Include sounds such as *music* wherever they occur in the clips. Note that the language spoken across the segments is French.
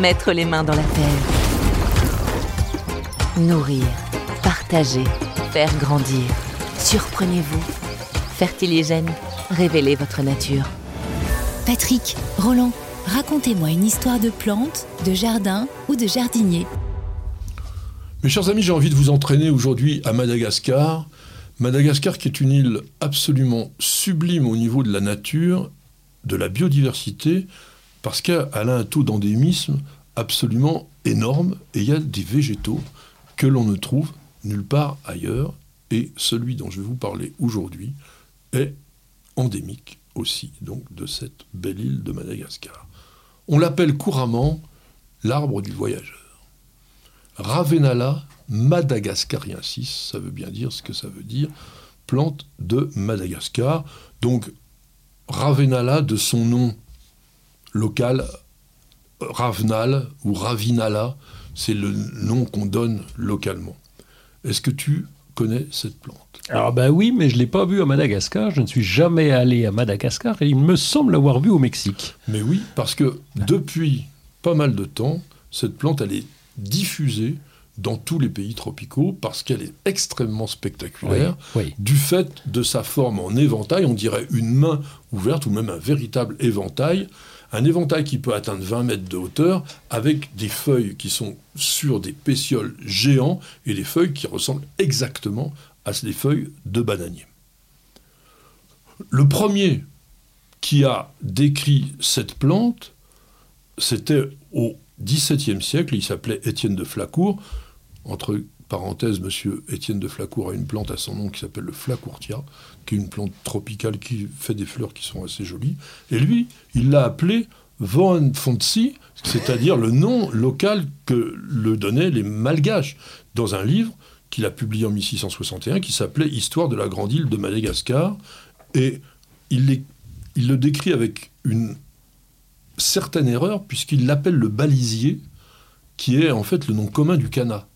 Mettre les mains dans la terre. Nourrir, partager, faire grandir. Surprenez-vous. Fertiligène, révélez votre nature. Patrick, Roland, racontez-moi une histoire de plante, de jardin ou de jardinier. Mes chers amis, j'ai envie de vous entraîner aujourd'hui à Madagascar. Madagascar qui est une île absolument sublime au niveau de la nature, de la biodiversité, parce qu'elle a un taux d'endémisme absolument énorme et il y a des végétaux que l'on ne trouve nulle part ailleurs. Et celui dont je vais vous parler aujourd'hui est endémique aussi, donc de cette belle île de Madagascar. On l'appelle couramment l'arbre du voyageur. Ravenala madagascariensis, ça veut bien dire ce que ça veut dire, plante de Madagascar. Donc Ravenala, de son nom local, Ravnal ou Ravinala, c'est le nom qu'on donne localement. Est-ce que tu connais cette plante? Alors ben oui, mais je ne l'ai pas vue à Madagascar. Je ne suis jamais allé à Madagascar et il me semble l'avoir vue au Mexique. Mais oui, parce que depuis pas mal de temps, cette plante, elle est diffusée dans tous les pays tropicaux parce qu'elle est extrêmement spectaculaire Oui, oui. du fait de sa forme en éventail, on dirait une main ouverte ou même un véritable éventail, un éventail qui peut atteindre 20 mètres de hauteur avec des feuilles qui sont sur des pétioles géants et des feuilles qui ressemblent exactement à des feuilles de bananier. Le premier qui a décrit cette plante, c'était au XVIIe siècle, il s'appelait Étienne de Flacourt. Entre parenthèses, monsieur Étienne de Flacourt a une plante à son nom qui s'appelle le flacourtia, qui est une plante tropicale qui fait des fleurs qui sont assez jolies. Et lui, il l'a appelé Von Fontsi, c'est-à-dire le nom local que le donnaient les Malgaches, dans un livre qu'il a publié en 1661 qui s'appelait Histoire de la grande île de Madagascar. Et il, il le décrit avec une certaine erreur, puisqu'il l'appelle le balisier, qui est en fait le nom commun du canard.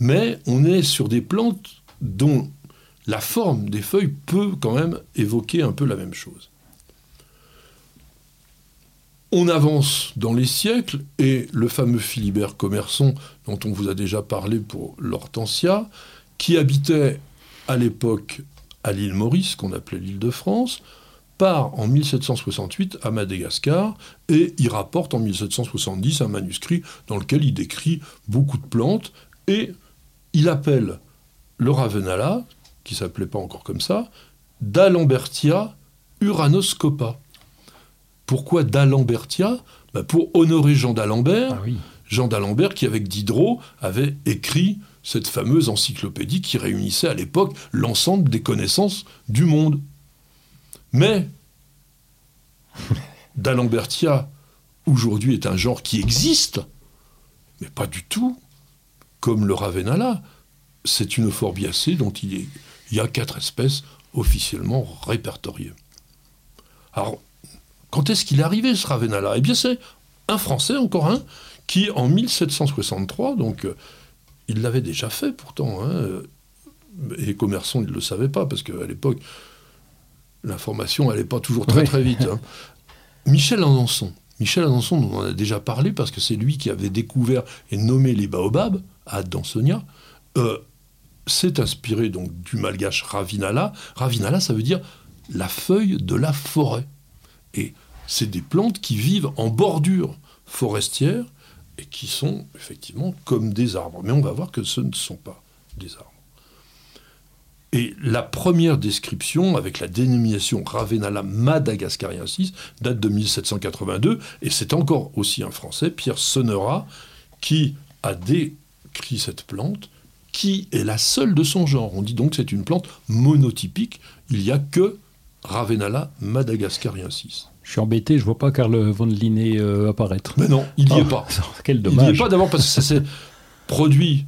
Mais on est sur des plantes dont la forme des feuilles peut quand même évoquer un peu la même chose. On avance dans les siècles et le fameux Philibert Commerson, dont on vous a déjà parlé pour l'Hortensia, qui habitait à l'époque à l'île Maurice, qu'on appelait l'île de France, part en 1768 à Madagascar et il rapporte en 1770 un manuscrit dans lequel il décrit beaucoup de plantes et il appelle le Ravenala, qui s'appelait pas encore comme ça, d'Alembertia uranoscopa. Pourquoi d'Alembertia Ben, Pour honorer Jean d'Alembert, ah oui. Jean d'Alembert qui, avec Diderot, avait écrit cette fameuse encyclopédie qui réunissait à l'époque l'ensemble des connaissances du monde. Mais *laughs* d'Alembertia, aujourd'hui, est un genre qui existe, mais pas du tout comme le Ravenala. C'est une forbiacée dont il, y a quatre espèces officiellement répertoriées. Alors, quand est-ce qu'il est arrivé ce Ravenala Eh bien, c'est un Français, encore un, qui en 1763, donc euh, il l'avait déjà fait pourtant, hein, euh, et Commerçon ne le savait pas, parce qu'à l'époque, l'information n'allait pas toujours très Oui. très vite. hein. *laughs* Michel Alençon. Michel Alençon, on en a déjà parlé, parce que c'est lui qui avait découvert et nommé les baobabs à Dansonia, euh, s'est inspiré donc du malgache Ravinala. Ravinala, ça veut dire la feuille de la forêt. Et c'est des plantes qui vivent en bordure forestière et qui sont effectivement comme des arbres. Mais on va voir que ce ne sont pas des arbres. Et la première description, avec la dénomination Ravenala madagascariensis, date de 1782, et c'est encore aussi un Français, Pierre Sonnera, qui a décrit cette plante, qui est la seule de son genre. On dit donc que c'est une plante monotypique, il n'y a que Ravenala madagascariensis. Je suis embêté, je vois pas Karl von Linné euh, apparaître. Mais non, il n'y *laughs* Oh, est pas. Quel Il n'y dommage. est pas d'abord parce que ça s'est produit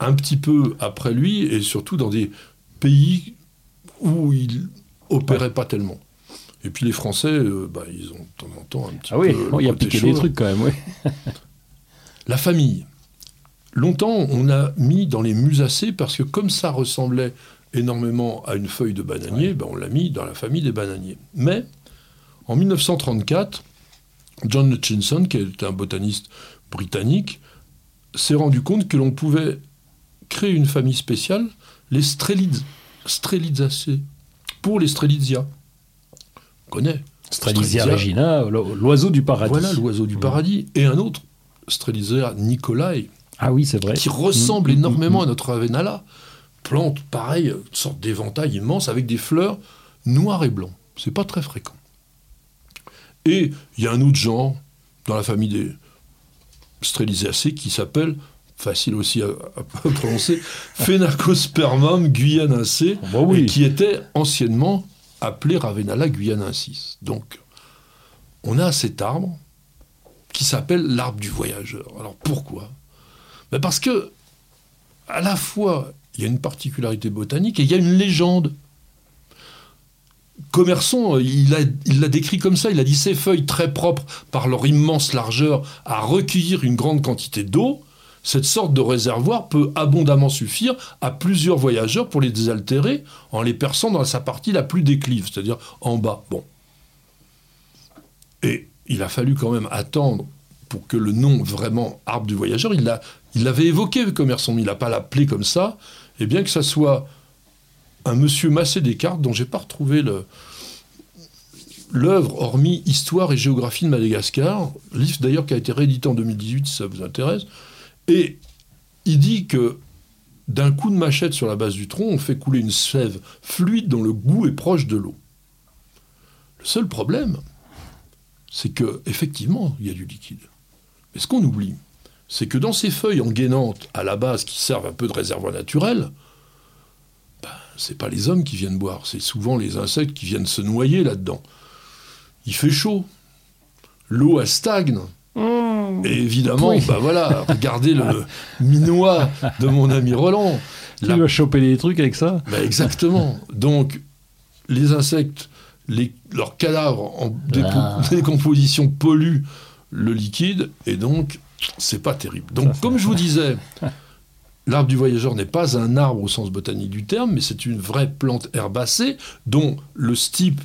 un petit peu après lui et surtout dans des pays où il opérait pas tellement. Et puis les Français, euh, bah, ils ont de temps en temps un petit Ah oui, peu. bon, il le a piqué des trucs quand même, oui. La famille. Longtemps, on a mis dans les musacées parce que comme ça ressemblait énormément à une feuille de bananier, ben, on l'a mis dans la famille des bananiers. Mais en 1934, John Hutchinson, qui est un botaniste britannique, s'est rendu compte que l'on pouvait créer une famille spéciale, les Strelids, pour les Strelitzia. On connaît. Strelitzia regina, l'o- l'oiseau du paradis. Voilà l'oiseau du paradis. Et un autre, Strelitzia nicolai, Ah oui, c'est vrai. qui ressemble Mm, mm, énormément mm, à notre Avenala. Plante, pareil, une sorte d'éventail immense avec des fleurs noires et blancs. C'est pas très fréquent. Et il y a un autre genre dans la famille des Strelitziaceae qui s'appelle, facile aussi à, à *laughs* prononcer, Phenarcospermum guyanense, Bah oui. et qui était anciennement appelé Ravenala guyanensis. Donc, on a cet arbre qui s'appelle l'arbre du voyageur. Alors pourquoi? Ben Parce que, à la fois, il y a une particularité botanique et il y a une légende. Commerçon, il l'a il l'a décrit comme ça, il a dit ces feuilles très propres par leur immense largeur à recueillir une grande quantité d'eau, cette sorte de réservoir peut abondamment suffire à plusieurs voyageurs pour les désaltérer en les perçant dans sa partie la plus déclive, c'est-à-dire en bas. Bon. Et il a fallu quand même attendre pour que le nom vraiment arbre du voyageur, il l'a- il l'avait évoqué, le commerçant, mais il n'a pas l'appelé comme ça, et bien que ça soit un monsieur Massé Descartes, dont j'ai pas retrouvé l'œuvre, hormis Histoire et géographie de Madagascar, livre d'ailleurs qui a été réédité en 2018, si ça vous intéresse, et il dit que d'un coup de machette sur la base du tronc, on fait couler une sève fluide dont le goût est proche de l'eau. Le seul problème, c'est que effectivement, il y a du liquide. Mais ce qu'on oublie, c'est que dans ces feuilles engainantes à la base qui servent un peu de réservoir naturel, ben, c'est pas les hommes qui viennent boire, c'est souvent les insectes qui viennent se noyer là-dedans. Il fait chaud, l'eau elle stagne. Et évidemment, Oui. bah voilà, regardez le *laughs* minois de mon ami Roland. Tu La vas choper des trucs avec ça? Ben, exactement. Donc, les insectes, les- leurs cadavres en dépo- Ah. décomposition polluent le liquide, et donc, c'est pas terrible. Donc, comme je vous disais, *laughs* l'arbre du voyageur n'est pas un arbre au sens botanique du terme, mais c'est une vraie plante herbacée dont le stipe,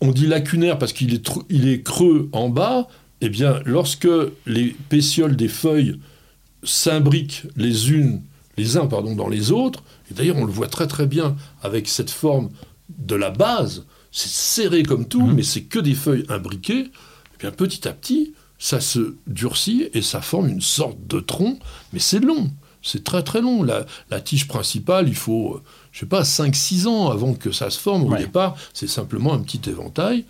on dit lacunaire parce qu'il est, tr- il est creux en bas. Eh bien, lorsque les pétioles des feuilles s'imbriquent les unes, les uns pardon, dans les autres, et d'ailleurs on le voit très très bien avec cette forme de la base, c'est serré comme tout, mais c'est que des feuilles imbriquées, et bien petit à petit, ça se durcit et ça forme une sorte de tronc, mais c'est long, c'est très très long. La, la tige principale, il faut, euh, je sais pas, 5-6 ans avant que ça se forme. Au Ouais. départ, c'est simplement un petit éventail,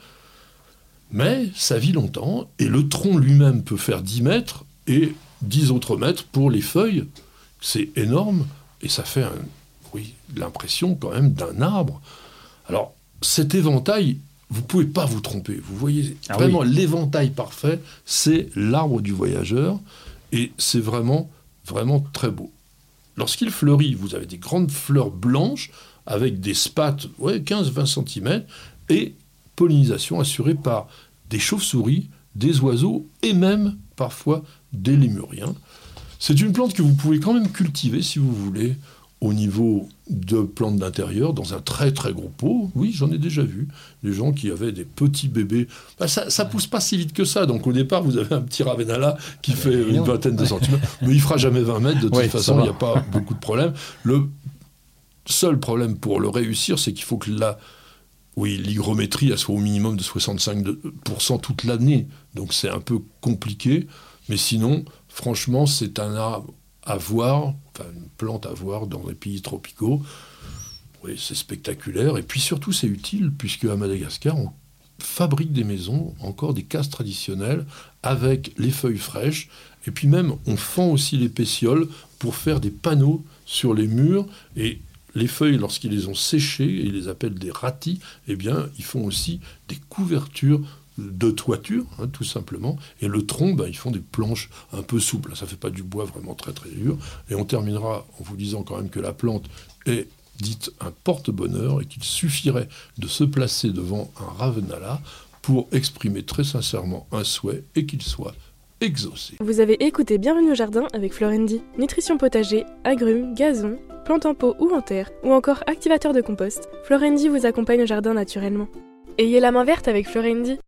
mais ça vit longtemps, et le tronc lui-même peut faire 10 mètres et 10 autres mètres pour les feuilles. C'est énorme, et ça fait, un- oui, l'impression quand même d'un arbre. Alors, cet éventail, vous pouvez pas vous tromper. Vous voyez, Ah vraiment, l'éventail parfait, c'est l'arbre du voyageur, et c'est vraiment, vraiment très beau. Lorsqu'il fleurit, vous avez des grandes fleurs blanches avec des spates, ouais, 15-20 cm, et pollinisation assurée par des chauves-souris, des oiseaux et même parfois des lémuriens. C'est une plante que vous pouvez quand même cultiver si vous voulez au niveau de plantes d'intérieur dans un très très gros pot. Oui, j'en ai déjà vu des gens qui avaient des petits bébés. Bah, ça, ça pousse pas si vite que ça. Donc au départ, vous avez un petit Ravenala qui fait une vingtaine de centimètres, *laughs* mais il fera jamais 20 mètres. De toute façon, il n'y a pas *laughs* beaucoup de problèmes. Le seul problème pour le réussir, c'est qu'il faut que la oui, l'hygrométrie, soit au minimum de 65% toute l'année. Donc c'est un peu compliqué. Mais sinon, franchement, c'est un arbre à voir, enfin une plante à voir dans les pays tropicaux. C'est spectaculaire. Et puis surtout, c'est utile, puisque à Madagascar, on fabrique des maisons, encore des cases traditionnelles, avec les feuilles fraîches. Et puis même, on fend aussi les pétioles pour faire des panneaux sur les murs. Et les feuilles, lorsqu'ils les ont séchées, et ils les appellent des ratis, eh bien, ils font aussi des couvertures de toiture, hein, tout simplement. Et le tronc, ben, ils font des planches un peu souples. Ça ne fait pas du bois vraiment très très dur. Et on terminera en vous disant quand même que la plante est dite un porte-bonheur et qu'il suffirait de se placer devant un ravenala pour exprimer très sincèrement un souhait et qu'il soit exaucé. Vous avez écouté Bienvenue au jardin avec Florendi. Nutrition potager, agrumes, gazon, plantes en pot ou en terre, ou encore activateur de compost, Florendi vous accompagne au jardin naturellement. Ayez la main verte avec Florendi.